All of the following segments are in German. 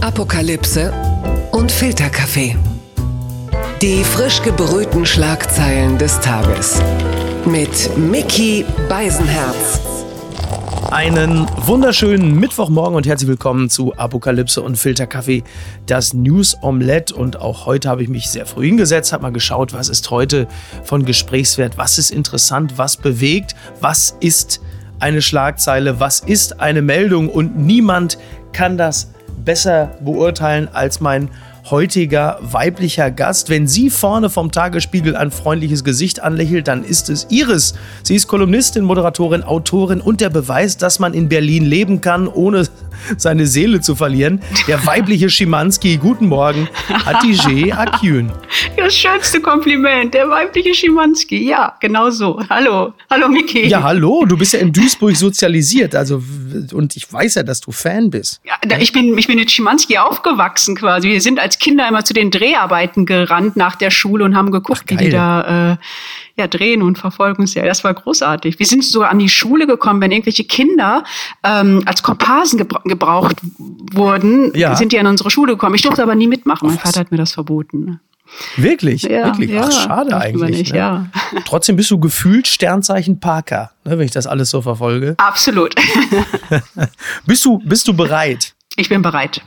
Apokalypse und Filterkaffee. Die frisch gebrühten Schlagzeilen des Tages. Mit Mickey Beisenherz. Einen wunderschönen Mittwochmorgen und herzlich willkommen zu Apokalypse und Filterkaffee, das News Omelette. Und auch heute habe ich mich sehr früh hingesetzt, habe mal geschaut, was ist heute von Gesprächswert, was ist interessant, was bewegt, was ist eine Schlagzeile, was ist eine Meldung und niemand kann das besser beurteilen als mein heutiger weiblicher Gast. Wenn sie vorne vom Tagesspiegel ein freundliches Gesicht anlächelt, dann ist es Iris. Sie ist Kolumnistin, Moderatorin, Autorin und der Beweis, dass man in Berlin leben kann, ohne seine Seele zu verlieren. Der weibliche Schimanski, guten Morgen, Hatice Akün. Das schönste Kompliment, der weibliche Schimanski. Ja, genau so. Hallo, hallo Miki. Ja, hallo, du bist ja in Duisburg sozialisiert, also und ich weiß ja, dass du Fan bist. Ja, ich bin, ich bin mit Schimanski aufgewachsen quasi. Wir sind als Kinder immer zu den Dreharbeiten gerannt nach der Schule und haben geguckt, Ach, wie die da äh, ja, drehen und Verfolgungsjagd. Das war großartig. Wir sind sogar an die Schule gekommen, wenn irgendwelche Kinder ähm, als Komparsen gebra gebraucht wurden, ja. sind die an unsere Schule gekommen. Ich durfte aber nie mitmachen. Mein Vater hat mir das verboten. Wirklich? Ja, Wirklich? Ja, Ach, schade eigentlich. Nicht, ne? ja. Trotzdem bist du gefühlt Sternzeichen Parker, ne, wenn ich das alles so verfolge. Absolut. bist, du, bist du bereit? Ich bin bereit.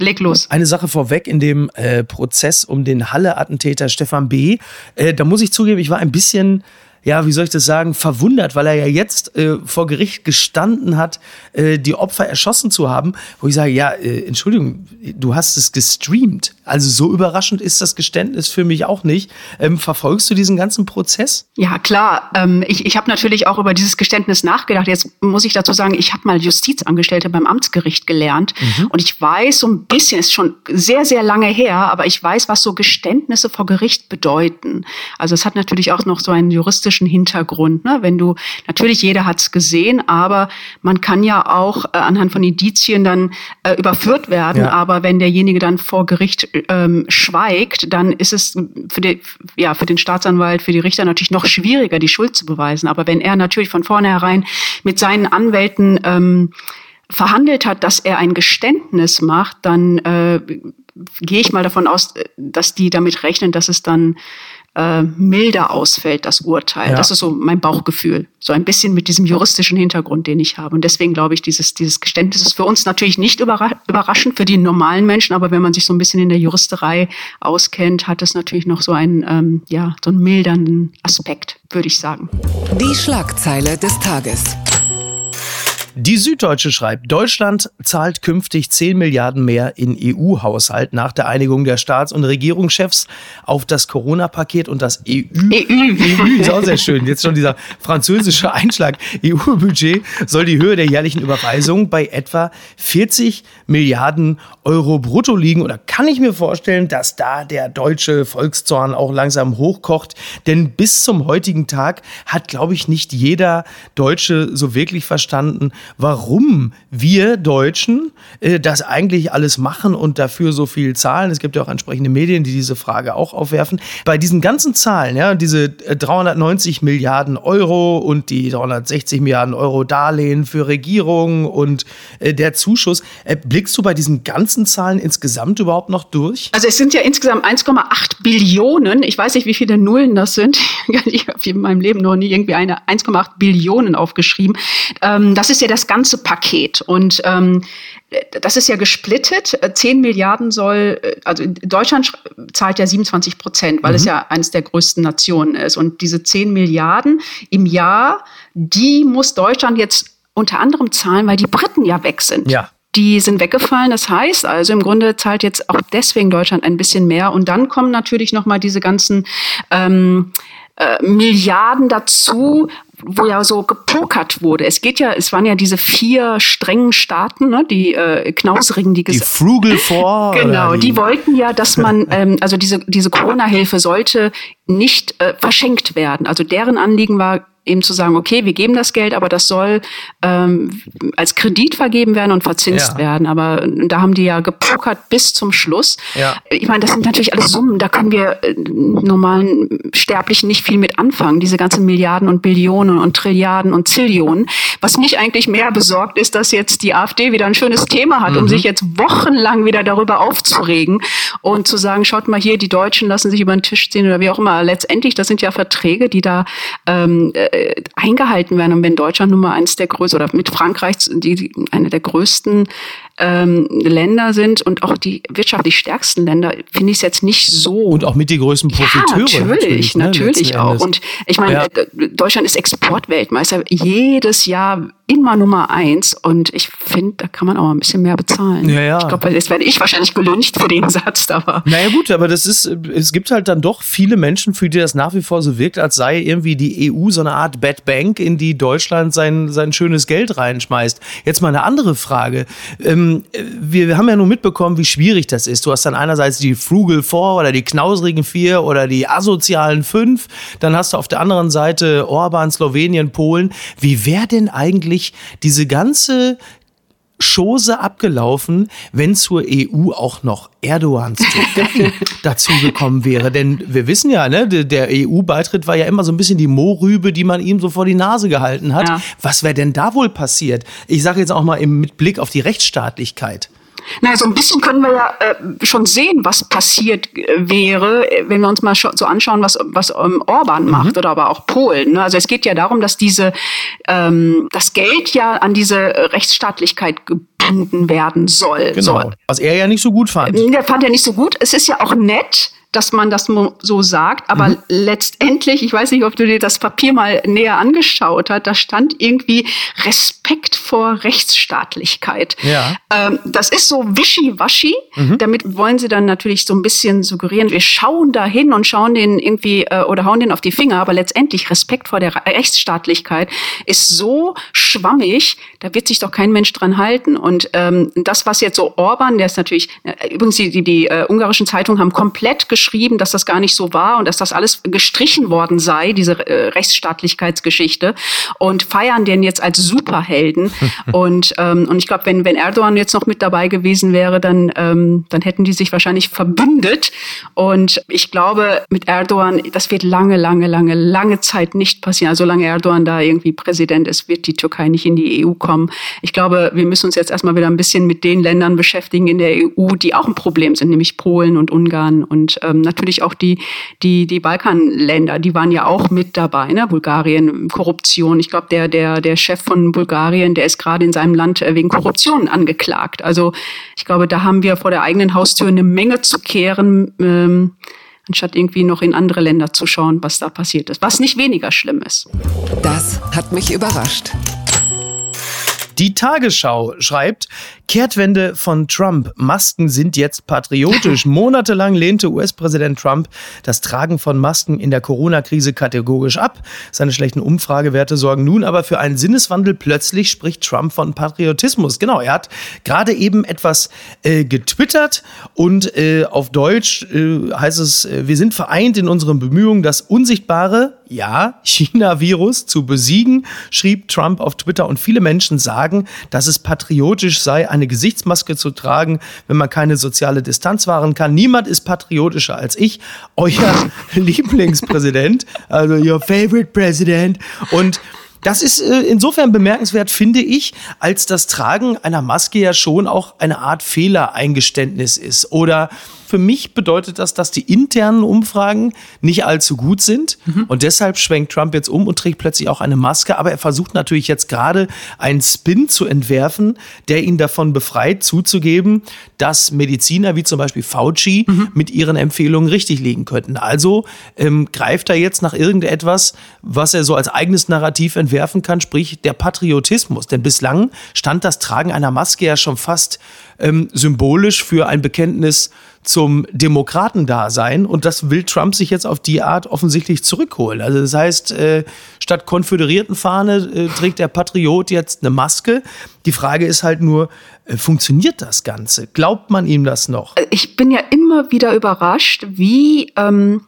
Leg los. Eine Sache vorweg in dem äh, Prozess um den Halle-Attentäter Stefan B. Äh, da muss ich zugeben, ich war ein bisschen ja, wie soll ich das sagen, verwundert, weil er ja jetzt äh, vor Gericht gestanden hat, äh, die Opfer erschossen zu haben, wo ich sage, ja, äh, Entschuldigung, du hast es gestreamt. Also so überraschend ist das Geständnis für mich auch nicht. Ähm, verfolgst du diesen ganzen Prozess? Ja, klar. Ähm, ich ich habe natürlich auch über dieses Geständnis nachgedacht. Jetzt muss ich dazu sagen, ich habe mal Justizangestellte beim Amtsgericht gelernt mhm. und ich weiß so ein bisschen, ist schon sehr, sehr lange her, aber ich weiß, was so Geständnisse vor Gericht bedeuten. Also es hat natürlich auch noch so einen juristischen Hintergrund. Ne? Wenn du, natürlich jeder hat es gesehen, aber man kann ja auch äh, anhand von Indizien dann äh, überführt werden. Ja. Aber wenn derjenige dann vor Gericht ähm, schweigt, dann ist es für, die, ja, für den Staatsanwalt, für die Richter natürlich noch schwieriger, die Schuld zu beweisen. Aber wenn er natürlich von vornherein mit seinen Anwälten ähm, verhandelt hat, dass er ein Geständnis macht, dann äh, gehe ich mal davon aus, dass die damit rechnen, dass es dann äh, milder ausfällt, das Urteil. Ja. Das ist so mein Bauchgefühl. So ein bisschen mit diesem juristischen Hintergrund, den ich habe. Und deswegen glaube ich, dieses, dieses Geständnis ist für uns natürlich nicht überraschend, für die normalen Menschen, aber wenn man sich so ein bisschen in der Juristerei auskennt, hat es natürlich noch so einen, ähm, ja, so einen mildernden Aspekt, würde ich sagen. Die Schlagzeile des Tages. Die Süddeutsche schreibt, Deutschland zahlt künftig 10 Milliarden mehr in EU-Haushalt nach der Einigung der Staats- und Regierungschefs auf das Corona-Paket und das EU. EU. EU ist auch sehr schön. Jetzt schon dieser französische Einschlag. EU-Budget soll die Höhe der jährlichen Überweisung bei etwa 40 Milliarden Euro brutto liegen. Oder kann ich mir vorstellen, dass da der deutsche Volkszorn auch langsam hochkocht? Denn bis zum heutigen Tag hat, glaube ich, nicht jeder Deutsche so wirklich verstanden, warum wir Deutschen äh, das eigentlich alles machen und dafür so viel zahlen. Es gibt ja auch entsprechende Medien, die diese Frage auch aufwerfen. Bei diesen ganzen Zahlen, ja, diese 390 äh, Milliarden Euro und die 360 Milliarden Euro Darlehen für Regierungen und äh, der Zuschuss, äh, blickst du bei diesen ganzen Zahlen insgesamt überhaupt noch durch? Also es sind ja insgesamt 1,8 Billionen. Ich weiß nicht, wie viele Nullen das sind. Ich habe in meinem Leben noch nie irgendwie eine 1,8 Billionen aufgeschrieben. Ähm, das ist ja das ganze Paket. Und ähm, das ist ja gesplittet. 10 Milliarden soll, also Deutschland zahlt ja 27 Prozent, weil mhm. es ja eines der größten Nationen ist. Und diese 10 Milliarden im Jahr, die muss Deutschland jetzt unter anderem zahlen, weil die Briten ja weg sind. Ja. Die sind weggefallen. Das heißt also, im Grunde zahlt jetzt auch deswegen Deutschland ein bisschen mehr. Und dann kommen natürlich noch mal diese ganzen ähm, äh, Milliarden dazu, wo ja so gepokert wurde. Es geht ja, es waren ja diese vier strengen Staaten, ne, die äh, knauserigen, die Die Frugal Four. genau, die? die wollten ja, dass man, ähm, also diese diese Corona-Hilfe sollte nicht äh, verschenkt werden. Also deren Anliegen war eben zu sagen, okay, wir geben das Geld, aber das soll ähm, als Kredit vergeben werden und verzinst ja. werden. Aber da haben die ja gepokert bis zum Schluss. Ja. Ich meine, das sind natürlich alles Summen, da können wir äh, normalen Sterblichen nicht viel mit anfangen. Diese ganzen Milliarden und Billionen und Trilliarden und Zillionen. Was mich eigentlich mehr besorgt, ist, dass jetzt die AfD wieder ein schönes Thema hat, mhm. um sich jetzt wochenlang wieder darüber aufzuregen und zu sagen, schaut mal hier, die Deutschen lassen sich über den Tisch ziehen oder wie auch immer. Letztendlich, das sind ja Verträge, die da ähm, äh, eingehalten werden. Und wenn Deutschland Nummer eins der größten oder mit Frankreich die, die eine der größten ähm, Länder sind und auch die wirtschaftlich stärksten Länder, finde ich es jetzt nicht so. Und auch mit die größten Profiteure. Ja, natürlich, natürlich, ne, natürlich auch. Und ich meine, ja. Äh, Deutschland ist Exportweltmeister. Jedes Jahr immer Nummer eins. Und ich finde, da kann man auch ein bisschen mehr bezahlen. Ja, ja. Ich glaube, jetzt werde ich wahrscheinlich gelüncht für den Satz, aber. Naja, gut, aber das ist, es gibt halt dann doch viele Menschen, für die das nach wie vor so wirkt, als sei irgendwie die EU so eine Art Bad Bank, in die Deutschland sein, sein schönes Geld reinschmeißt. Jetzt mal eine andere Frage. Ähm, wir, wir haben ja nur mitbekommen, wie schwierig das ist. Du hast dann einerseits die Frugal Four oder die knausrigen Vier oder die asozialen Fünf. Dann hast du auf der anderen Seite Orban, Slowenien, Polen. Wie wäre denn eigentlich diese ganze Chose abgelaufen, wenn zur EU auch noch Erdogans Türkei dazu gekommen wäre. Denn wir wissen ja, ne, der EU-Beitritt war ja immer so ein bisschen die Mohrrübe, die man ihm so vor die Nase gehalten hat. Ja. Was wäre denn da wohl passiert? Ich sage jetzt auch mal mit Blick auf die Rechtsstaatlichkeit. Na, so ein bisschen können wir ja äh, schon sehen, was passiert äh, wäre, wenn wir uns mal so anschauen, was, was ähm, Orban mhm. macht oder aber auch Polen. Ne? Also es geht ja darum, dass diese ähm, das Geld ja an diese Rechtsstaatlichkeit gebunden werden soll. Genau. Soll. Was er ja nicht so gut fand. Der fand er nicht so gut. Es ist ja auch nett, dass man das so sagt. Aber mhm. letztendlich, ich weiß nicht, ob du dir das Papier mal näher angeschaut hast, da stand irgendwie Respekt vor Rechtsstaatlichkeit. Ja. Ähm, das ist so wischiwaschi. Mhm. Damit wollen sie dann natürlich so ein bisschen suggerieren, wir schauen da hin und schauen den irgendwie äh, oder hauen den auf die Finger. Aber letztendlich Respekt vor der Rechtsstaatlichkeit ist so schwammig, da wird sich doch kein Mensch dran halten. Und ähm, das, was jetzt so Orban, der ist natürlich, äh, übrigens die, die, die äh, ungarischen Zeitungen haben komplett geschrieben, dass das gar nicht so war und dass das alles gestrichen worden sei, diese äh, Rechtsstaatlichkeitsgeschichte, und feiern den jetzt als Superhelden. und, ähm, und ich glaube, wenn, wenn Erdogan jetzt noch mit dabei gewesen wäre, dann, ähm, dann hätten die sich wahrscheinlich verbündet. Und ich glaube, mit Erdogan, das wird lange, lange, lange, lange Zeit nicht passieren. Also solange Erdogan da irgendwie Präsident ist, wird die Türkei nicht in die EU kommen. Ich glaube, wir müssen uns jetzt erstmal wieder ein bisschen mit den Ländern beschäftigen in der EU, die auch ein Problem sind, nämlich Polen und Ungarn und ähm, natürlich auch die, die, die Balkanländer, die waren ja auch mit dabei, ne? Bulgarien, Korruption. Ich glaube, der, der, der Chef von Bulgarien, der ist gerade in seinem Land äh, wegen Korruption angeklagt. Also ich glaube, da haben wir vor der eigenen Haustür eine Menge zu kehren. Ähm, anstatt irgendwie noch in andere Länder zu schauen, was da passiert ist. Was nicht weniger schlimm ist. Das hat mich überrascht. Die Tagesschau schreibt, Kehrtwende von Trump. Masken sind jetzt patriotisch. Monatelang lehnte US-Präsident Trump das Tragen von Masken in der Corona-Krise kategorisch ab. Seine schlechten Umfragewerte sorgen nun aber für einen Sinneswandel. Plötzlich spricht Trump von Patriotismus. Genau, er hat gerade eben etwas äh, getwittert und äh, auf Deutsch äh, heißt es, äh, wir sind vereint in unseren Bemühungen, das Unsichtbare, ja, China-Virus zu besiegen, schrieb Trump auf Twitter und viele Menschen sagen, dass es patriotisch sei, eine Gesichtsmaske zu tragen, wenn man keine soziale Distanz wahren kann. Niemand ist patriotischer als ich, euer Lieblingspräsident, also your favorite president und das ist äh, insofern bemerkenswert, finde ich, als das Tragen einer Maske ja schon auch eine Art Fehlereingeständnis ist oder für mich bedeutet das, dass die internen Umfragen nicht allzu gut sind. Mhm. Und deshalb schwenkt Trump jetzt um und trägt plötzlich auch eine Maske. Aber er versucht natürlich jetzt gerade einen Spin zu entwerfen, der ihn davon befreit, zuzugeben, dass Mediziner wie zum Beispiel Fauci mhm. mit ihren Empfehlungen richtig liegen könnten. Also ähm, greift er jetzt nach irgendetwas, was er so als eigenes Narrativ entwerfen kann, sprich der Patriotismus. Denn bislang stand das Tragen einer Maske ja schon fast ähm, symbolisch für ein Bekenntnis zum Demokratendasein und das will Trump sich jetzt auf die Art offensichtlich zurückholen. Also das heißt, äh, statt Konföderiertenfahne äh, trägt der Patriot jetzt eine Maske. Die Frage ist halt nur, äh, funktioniert das Ganze? Glaubt man ihm das noch? Ich bin ja immer wieder überrascht, wie ähm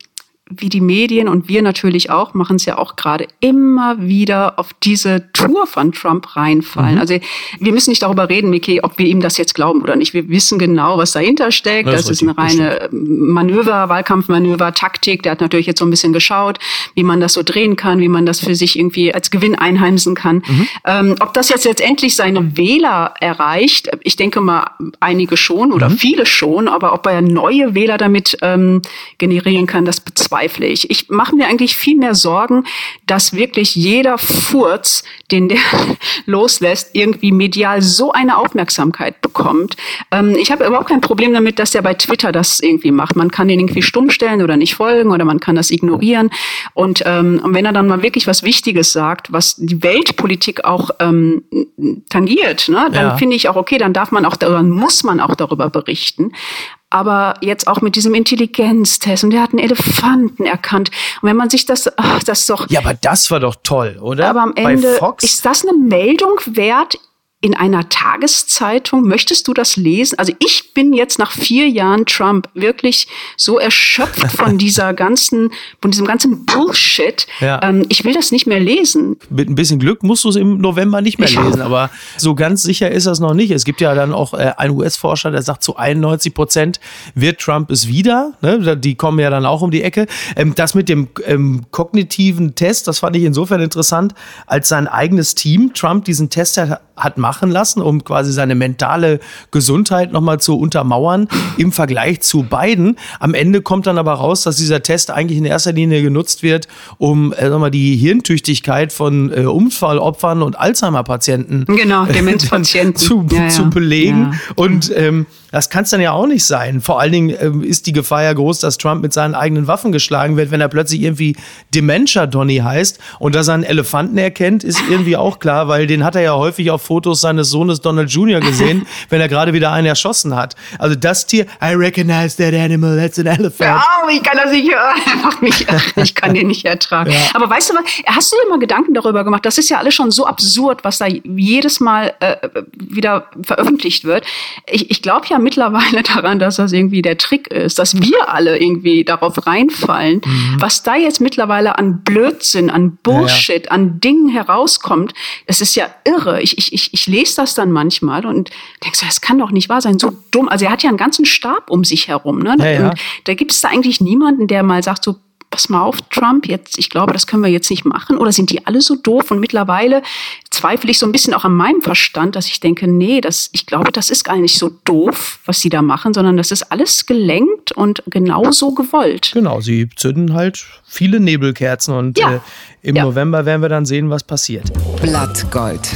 wie die Medien und wir natürlich auch, machen es ja auch gerade immer wieder auf diese Tour von Trump reinfallen. Mhm. Also wir müssen nicht darüber reden, Miki, ob wir ihm das jetzt glauben oder nicht. Wir wissen genau, was dahinter steckt. Das, das ist, eine reine Manöver, Wahlkampfmanöver, Taktik. Der hat natürlich jetzt so ein bisschen geschaut, wie man das so drehen kann, wie man das für sich irgendwie als Gewinn einheimsen kann. Mhm. Ähm, ob das jetzt letztendlich seine Wähler erreicht, ich denke mal einige schon oder mhm. viele schon, aber ob er neue Wähler damit ähm, generieren kann, das bezweifle ich. Ich mache mir eigentlich viel mehr Sorgen, dass wirklich jeder Furz, den der loslässt, irgendwie medial so eine Aufmerksamkeit bekommt. Ähm, ich habe überhaupt kein Problem damit, dass der bei Twitter das irgendwie macht. Man kann den irgendwie stumm stellen oder nicht folgen oder man kann das ignorieren. Und, ähm, und wenn er dann mal wirklich was Wichtiges sagt, was die Weltpolitik auch ähm, tangiert, ne, dann ja. finde ich auch okay, dann darf man auch, dann muss man auch darüber berichten aber jetzt auch mit diesem Intelligenztest und der hat einen Elefanten erkannt. Und wenn man sich das, ach, das ist doch. Ja, aber das war doch toll, oder? Aber am Ende ist das eine Meldung wert in einer Tageszeitung. Möchtest du das lesen? Also ich bin jetzt nach vier Jahren Trump wirklich so erschöpft von dieser ganzen, von diesem ganzen Bullshit. Ja. Ähm, ich will das nicht mehr lesen. Mit ein bisschen Glück musst du es im November nicht mehr lesen, aber so ganz sicher ist das noch nicht. Es gibt ja dann auch äh, einen US-Forscher, der sagt, zu 91 Prozent wird Trump es wieder. Ne? Die kommen ja dann auch um die Ecke. Ähm, das mit dem ähm, kognitiven Test, das fand ich insofern interessant, als sein eigenes Team Trump diesen Test hat machen machen lassen, um quasi seine mentale Gesundheit nochmal zu untermauern im Vergleich zu beiden. Am Ende kommt dann aber raus, dass dieser Test eigentlich in erster Linie genutzt wird, um äh, mal, die Hirntüchtigkeit von äh, Unfallopfern und Alzheimer-Patienten genau, Demenzpatienten. zu, ja, ja. zu belegen. Ja. Und ähm, das kann es dann ja auch nicht sein. Vor allen Dingen ähm, ist die Gefahr ja groß, dass Trump mit seinen eigenen Waffen geschlagen wird, wenn er plötzlich irgendwie Dementia Donny heißt und dass er einen Elefanten erkennt, ist irgendwie auch klar, weil den hat er ja häufig auf Fotos seines Sohnes Donald Jr. gesehen, wenn er gerade wieder einen erschossen hat. Also das Tier, I recognize that animal, that's an elephant. Ja, ich kann das nicht hören. Nicht, ich kann den nicht ertragen. Ja. Aber weißt du was, hast du dir mal Gedanken darüber gemacht? Das ist ja alles schon so absurd, was da jedes Mal äh, wieder veröffentlicht wird. Ich, ich glaube ja mittlerweile daran, dass das irgendwie der Trick ist, dass wir alle irgendwie darauf reinfallen. Mhm. Was da jetzt mittlerweile an Blödsinn, an Bullshit, ja, ja. an Dingen herauskommt, das ist ja irre. Ich, ich, ich, ich lese das dann manchmal und denke so, das kann doch nicht wahr sein, so dumm. Also er hat ja einen ganzen Stab um sich herum. Ne? Ja. Da gibt es da eigentlich niemanden, der mal sagt so, pass mal auf, Trump, jetzt, ich glaube, das können wir jetzt nicht machen. Oder sind die alle so doof? Und mittlerweile zweifle ich so ein bisschen auch an meinem Verstand, dass ich denke, nee, das, ich glaube, das ist gar nicht so doof, was sie da machen, sondern das ist alles gelenkt und genauso gewollt. Genau, sie zünden halt viele Nebelkerzen und ja. äh, im ja. November werden wir dann sehen, was passiert. Blattgold.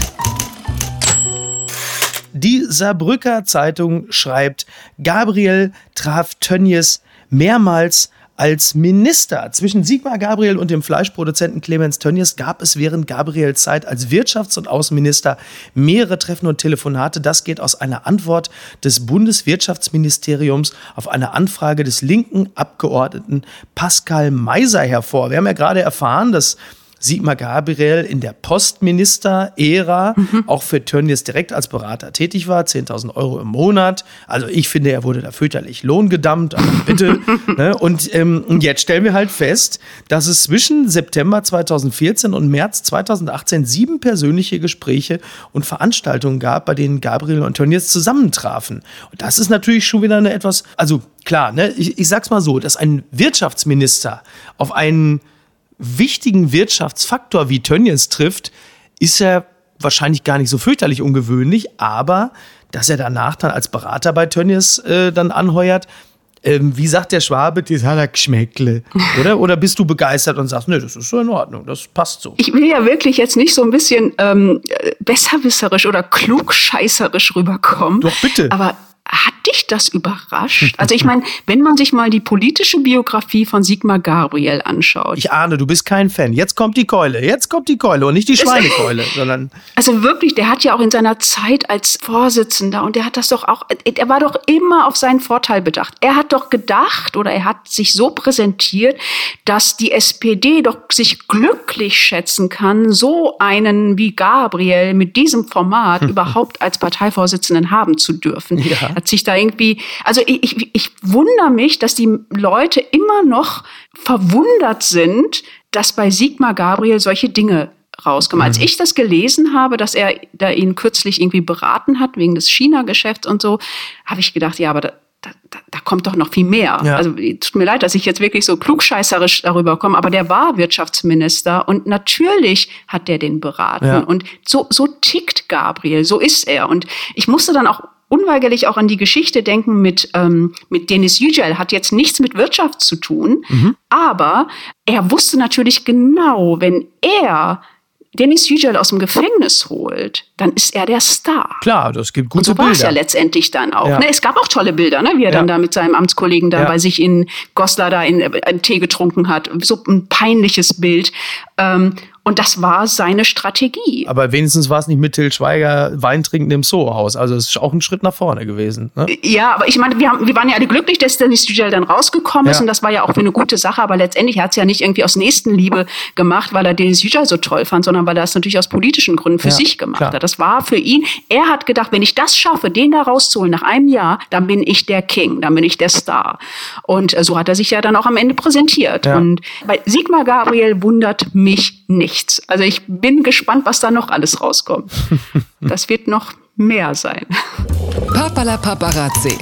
Die Saarbrücker Zeitung schreibt, Gabriel traf Tönnies mehrmals als Minister. Zwischen Sigmar Gabriel und dem Fleischproduzenten Clemens Tönnies gab es während Gabriels Zeit als Wirtschafts- und Außenminister mehrere Treffen und Telefonate. Das geht aus einer Antwort des Bundeswirtschaftsministeriums auf eine Anfrage des linken Abgeordneten Pascal Meiser hervor. Wir haben ja gerade erfahren, dass Sigmar Gabriel in der Postminister-Ära mhm. auch für Tönnies direkt als Berater tätig war, 10.000 Euro im Monat. Also ich finde, er wurde da fürchterlich lohngedammt, aber bitte. ne? Und ähm, jetzt stellen wir halt fest, dass es zwischen September 2014 und März 2018 sieben persönliche Gespräche und Veranstaltungen gab, bei denen Gabriel und Tönnies zusammentrafen. Und das ist natürlich schon wieder eine etwas, also klar, ne? ich, ich sag's mal so, dass ein Wirtschaftsminister auf einen wichtigen Wirtschaftsfaktor wie Tönnies trifft, ist er wahrscheinlich gar nicht so fürchterlich ungewöhnlich, aber dass er danach dann als Berater bei Tönnies äh, dann anheuert, ähm, wie sagt der Schwabe, das hat er Geschmäckle, oder? Oder bist du begeistert und sagst, nee, das ist so in Ordnung, das passt so. Ich will ja wirklich jetzt nicht so ein bisschen ähm, besserwisserisch oder klugscheißerisch rüberkommen. Doch, bitte. Aber hat dich das überrascht? Also ich meine, wenn man sich mal die politische Biografie von Sigmar Gabriel anschaut. Ich ahne, du bist kein Fan. Jetzt kommt die Keule, jetzt kommt die Keule und nicht die Schweinekeule, sondern. Also wirklich, der hat ja auch in seiner Zeit als Vorsitzender und der hat das doch auch, er war doch immer auf seinen Vorteil bedacht. Er hat doch gedacht oder er hat sich so präsentiert, dass die SPD doch sich glücklich schätzen kann, so einen wie Gabriel mit diesem Format überhaupt als Parteivorsitzenden haben zu dürfen. Ja. Hat sich da irgendwie, also ich, ich, ich wundere mich, dass die Leute immer noch verwundert sind, dass bei Sigmar Gabriel solche Dinge rauskommen. Mhm. Als ich das gelesen habe, dass er da ihn kürzlich irgendwie beraten hat wegen des China-Geschäfts und so, habe ich gedacht, ja, aber da, da, da, kommt doch noch viel mehr. Ja. Also tut mir leid, dass ich jetzt wirklich so klugscheißerisch darüber komme, aber der war Wirtschaftsminister und natürlich hat der den beraten. Ja. Und so, so tickt Gabriel, so ist er. Und ich musste dann auch unweigerlich auch an die Geschichte denken mit, ähm, mit Denis Yücel. Hat jetzt nichts mit Wirtschaft zu tun, mhm. aber er wusste natürlich genau, wenn er Dennis Yücel aus dem Gefängnis holt, dann ist er der Star. Klar, das gibt gute Und so war es ja letztendlich dann auch. Ja. Ne, es gab auch tolle Bilder, ne, wie er ja. dann da mit seinem Amtskollegen da ja. bei sich in Goslar da in, in äh, Tee getrunken hat. So ein peinliches Bild. Ähm, und das war seine Strategie. Aber wenigstens war es nicht mit Till Schweiger Wein trinken im Soho-Haus. Also es ist auch ein Schritt nach vorne gewesen. Ne? Ja, aber ich meine, wir, haben, wir waren ja alle glücklich, dass Dennis Yücel dann rausgekommen ist. Und das war ja auch für eine gute Sache. Aber letztendlich hat es ja nicht irgendwie aus Nächstenliebe gemacht, weil er Dennis Yücel so toll fand, sondern weil er es natürlich aus politischen Gründen für ja, sich gemacht klar. hat. Das war für ihn, er hat gedacht, wenn ich das schaffe, den da rauszuholen nach einem Jahr, dann bin ich der King, dann bin ich der Star. Und äh, so hat er sich ja dann auch am Ende präsentiert. Ja. Und bei Sigmar Gabriel wundert mich nichts. Also ich bin gespannt, was da noch alles rauskommt. Das wird noch mehr sein. Papala Paparazzi.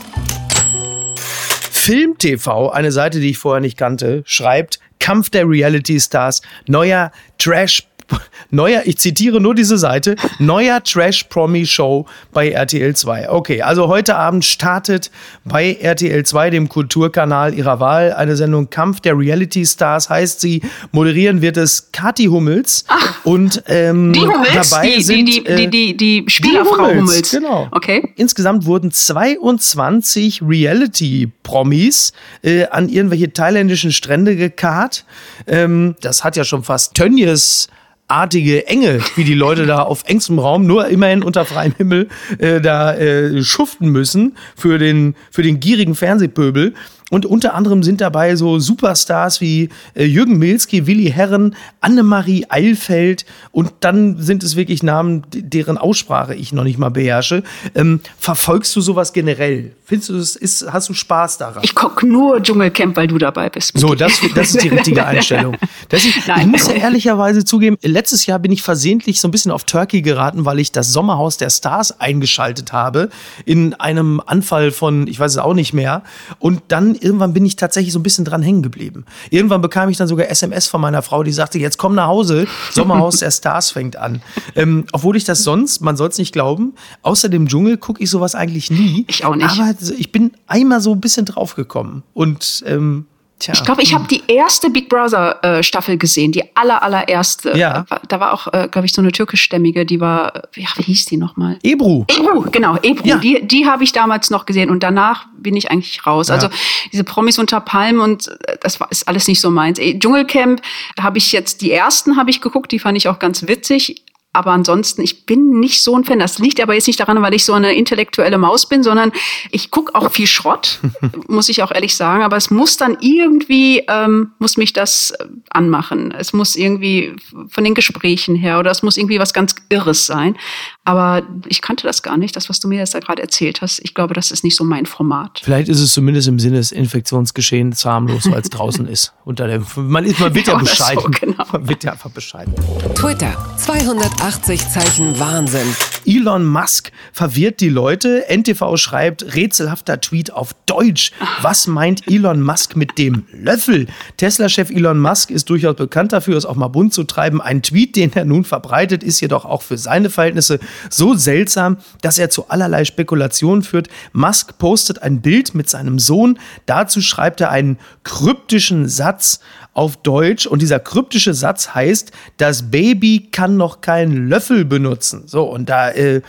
Film TV, eine Seite, die ich vorher nicht kannte, schreibt Kampf der Reality Stars, neuer Trash neuer, ich zitiere nur diese Seite, neuer Trash-Promi-Show bei RTL 2. Okay, also heute Abend startet bei RTL 2, dem Kulturkanal ihrer Wahl, eine Sendung Kampf der Reality Stars, heißt sie. Moderieren wird es Kati Hummels. Ach, und ähm, die Hummels, dabei die, sind, die, die, die, die Spielerfrau Hummels, Hummels. Genau. Okay. Insgesamt wurden 22 Reality-Promis äh, an irgendwelche thailändischen Strände gekarrt. Ähm, das hat ja schon fast Tönnies artige Enge, wie die Leute da auf engstem Raum, nur immerhin unter freiem Himmel, äh, da äh, schuften müssen für den, für den gierigen Fernsehpöbel. Und unter anderem sind dabei so Superstars wie äh, Jürgen Milski, Willi Herren, Annemarie Eilfeld und dann sind es wirklich Namen, deren Aussprache ich noch nicht mal beherrsche. Ähm, verfolgst du sowas generell? Findest du, das ist, hast du Spaß daran? Ich gucke nur Dschungelcamp, weil du dabei bist. So, das, das ist die richtige Einstellung. Das ist, ich muss ja ehrlicherweise zugeben, letztes Jahr bin ich versehentlich so ein bisschen auf Turkey geraten, weil ich das Sommerhaus der Stars eingeschaltet habe in einem Anfall von, ich weiß es auch nicht mehr. Und dann irgendwann bin ich tatsächlich so ein bisschen dran hängen geblieben. Irgendwann bekam ich dann sogar SMS von meiner Frau, die sagte, jetzt komm nach Hause, Sommerhaus der Stars fängt an. Ähm, obwohl ich das sonst, man soll es nicht glauben, außer dem Dschungel gucke ich sowas eigentlich nie. Ich auch nicht. Aber ich bin einmal so ein bisschen draufgekommen. Und ähm, Tja. Ich glaube, ich habe die erste Big Brother äh, Staffel gesehen, die aller allererste. Ja. Da war auch, äh, glaube ich, so eine türkischstämmige, die war, ja, wie hieß die nochmal? Ebru. Ebru, genau, Ebru. Ja. Die, die habe ich damals noch gesehen und danach bin ich eigentlich raus. Ja. Also diese Promis unter Palmen und äh, das war, ist alles nicht so meins. Dschungelcamp habe ich jetzt, die ersten habe ich geguckt, die fand ich auch ganz witzig. Aber ansonsten, ich bin nicht so ein Fan. Das liegt aber jetzt nicht daran, weil ich so eine intellektuelle Maus bin, sondern ich gucke auch viel Schrott, muss ich auch ehrlich sagen. Aber es muss dann irgendwie, ähm, muss mich das äh, anmachen. Es muss irgendwie von den Gesprächen her oder es muss irgendwie was ganz Irres sein. Aber ich kannte das gar nicht, das, was du mir jetzt da gerade erzählt hast. Ich glaube, das ist nicht so mein Format. Vielleicht ist es zumindest im Sinne des Infektionsgeschehens harmlos, weil es draußen ist. Unter der, man, ist, man wird ja, bescheiden. So, genau. Man wird ja einfach bescheiden. Twitter, 200 80 Zeichen Wahnsinn. Elon Musk verwirrt die Leute. NTV schreibt, rätselhafter Tweet auf Deutsch. Was meint Elon Musk mit dem Löffel? Tesla-Chef Elon Musk ist durchaus bekannt dafür, es auch mal bunt zu treiben. Ein Tweet, den er nun verbreitet, ist jedoch auch für seine Verhältnisse so seltsam, dass er zu allerlei Spekulationen führt. Musk postet ein Bild mit seinem Sohn. Dazu schreibt er einen kryptischen Satz auf Deutsch. Und dieser kryptische Satz heißt, das Baby kann noch keinen Löffel benutzen. So, und da äh,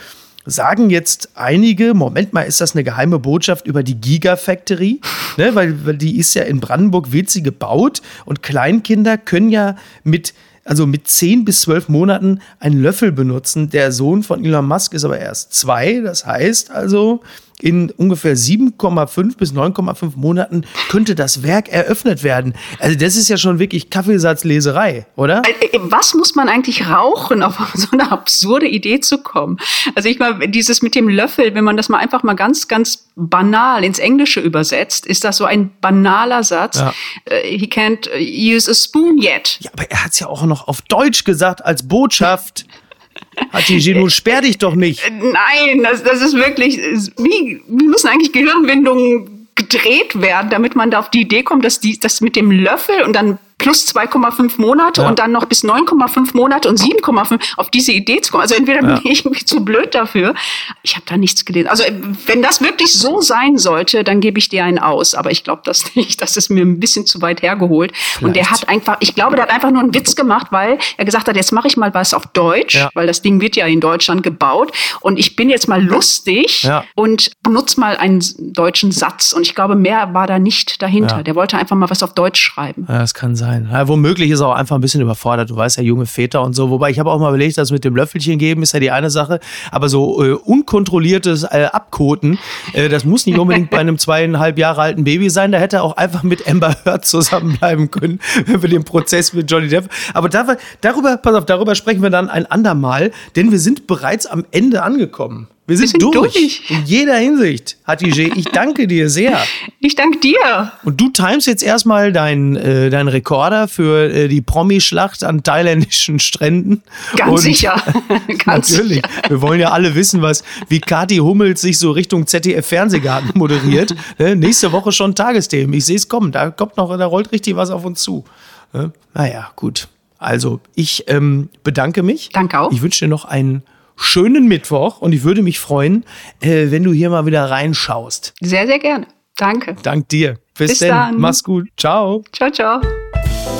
sagen jetzt einige, Moment mal, ist das eine geheime Botschaft über die Gigafactory? Ne, weil, weil die ist ja in Brandenburg, wird sie gebaut und Kleinkinder können ja mit also mit zehn bis zwölf Monaten einen Löffel benutzen. Der Sohn von Elon Musk ist aber erst zwei. Das heißt also, in ungefähr 7,5 bis 9,5 Monaten könnte das Werk eröffnet werden. Also das ist ja schon wirklich Kaffeesatzleserei, oder? Äh, äh, was muss man eigentlich rauchen, auf so eine absurde Idee zu kommen? Also ich mal, dieses mit dem Löffel, wenn man das mal einfach mal ganz, ganz banal ins Englische übersetzt, ist das so ein banaler Satz. Ja. Äh, he can't use a spoon yet. Ja, aber er hat es ja auch noch auf Deutsch gesagt als Botschaft. Hatice, sperr dich doch nicht. Nein, das, das ist wirklich, wie, wie müssen eigentlich Gehirnwindungen gedreht werden, damit man da auf die Idee kommt, dass die, das mit dem Löffel und dann plus 2,5 Monate ja. und dann noch bis 9,5 Monate und 7,5 auf diese Idee zu kommen. Also entweder ja. bin ich irgendwie zu blöd dafür. Ich habe da nichts gelesen. Also wenn das wirklich so sein sollte, dann gebe ich dir einen aus. Aber ich glaube das nicht. Das ist mir ein bisschen zu weit hergeholt. Vielleicht. Und der hat einfach, ich glaube, der hat einfach nur einen Witz gemacht, weil er gesagt hat, jetzt mache ich mal was auf Deutsch, ja. weil das Ding wird ja in Deutschland gebaut. Und ich bin jetzt mal lustig und benutze mal einen deutschen Satz. Und ich glaube, mehr war da nicht dahinter. Der wollte einfach mal was auf Deutsch schreiben. Ja, das kann sein sein. Ja, womöglich ist er auch einfach ein bisschen überfordert. Du weißt ja, junge Väter und so. Wobei ich habe auch mal überlegt, das mit dem Löffelchen geben ist ja die eine Sache. Aber so äh, unkontrolliertes äh, Abkoten, äh, das muss nicht unbedingt bei einem zweieinhalb Jahre alten Baby sein. Da hätte er auch einfach mit Amber Heard zusammenbleiben können für den Prozess mit Johnny Depp. Aber darüber, darüber, pass auf, darüber sprechen wir dann ein andermal, denn wir sind bereits am Ende angekommen. Wir sind, wir sind durch. durch. In jeder Hinsicht, Hatice. Ich danke dir sehr. Ich danke dir. Und du timest jetzt erstmal deinen äh, dein Rekorder für äh, die Promi-Schlacht an thailändischen Stränden. Ganz Und sicher. Ganz natürlich. Sicher. Wir wollen ja alle wissen, was, wie Kathi Hummels sich so Richtung ZDF-Fernsehgarten moderiert. ne? Nächste Woche schon Tagesthemen. Ich sehe es kommen. Da kommt noch, da rollt richtig was auf uns zu. Ne? Naja, gut. Also, ich ähm, bedanke mich. Danke auch. Ich wünsche dir noch einen schönen Mittwoch und ich würde mich freuen, äh, wenn du hier mal wieder reinschaust. Sehr, sehr gerne. Danke. Dank dir. Bis, Bis denn. dann. Mach's gut. Ciao. Ciao, ciao.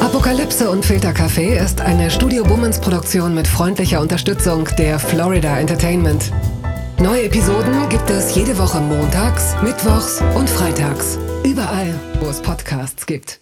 Apokalypse und Filtercafé ist eine Studio Bummens Produktion mit freundlicher Unterstützung der Florida Entertainment. Neue Episoden gibt es jede Woche montags, mittwochs und freitags. Überall, wo es Podcasts gibt.